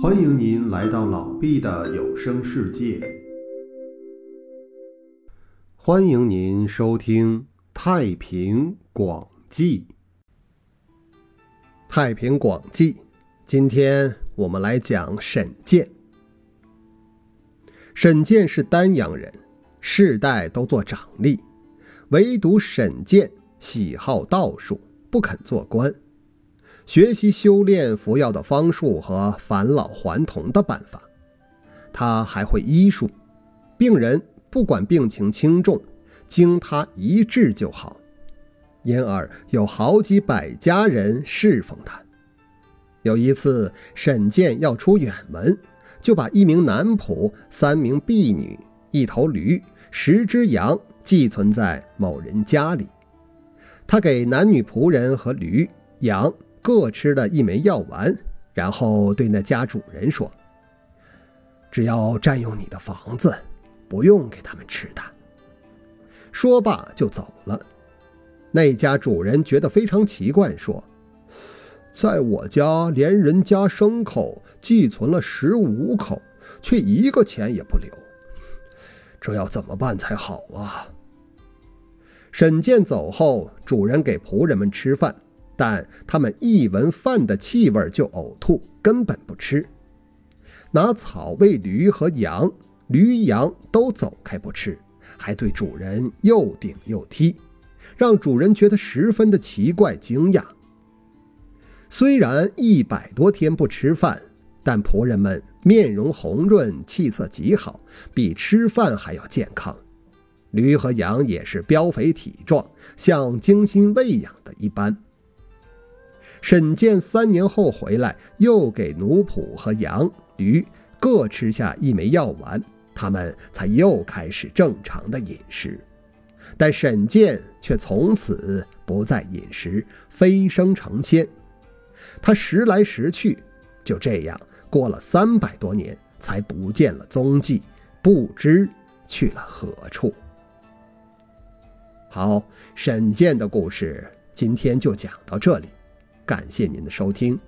欢迎您来到老毕的有声世界。欢迎您收听《太平广记》。《太平广记》，今天我们来讲沈建。沈建是丹阳人，世代都做长吏，唯独沈建喜好道术，不肯做官。学习修炼服药的方术和返老还童的办法，他还会医术，病人不管病情轻重，经他一治就好，因而有好几百家人侍奉他。有一次，沈建要出远门，就把一名男仆、三名婢女、一头驴、十只羊寄存在某人家里。他给男女仆人和驴、羊。各吃了一枚药丸，然后对那家主人说：“只要占用你的房子，不用给他们吃的。”说罢就走了。那家主人觉得非常奇怪，说：“在我家连人家牲口寄存了十五口，却一个钱也不留，这要怎么办才好啊？”沈健走后，主人给仆人们吃饭。但他们一闻饭的气味就呕吐，根本不吃。拿草喂驴和羊，驴羊都走开不吃，还对主人又顶又踢，让主人觉得十分的奇怪惊讶。虽然一百多天不吃饭，但仆人们面容红润，气色极好，比吃饭还要健康。驴和羊也是膘肥体壮，像精心喂养的一般。沈建三年后回来，又给奴仆和羊、驴各吃下一枚药丸，他们才又开始正常的饮食。但沈建却从此不再饮食，飞升成仙。他时来时去，就这样过了三百多年，才不见了踪迹，不知去了何处。好，沈建的故事今天就讲到这里。感谢您的收听。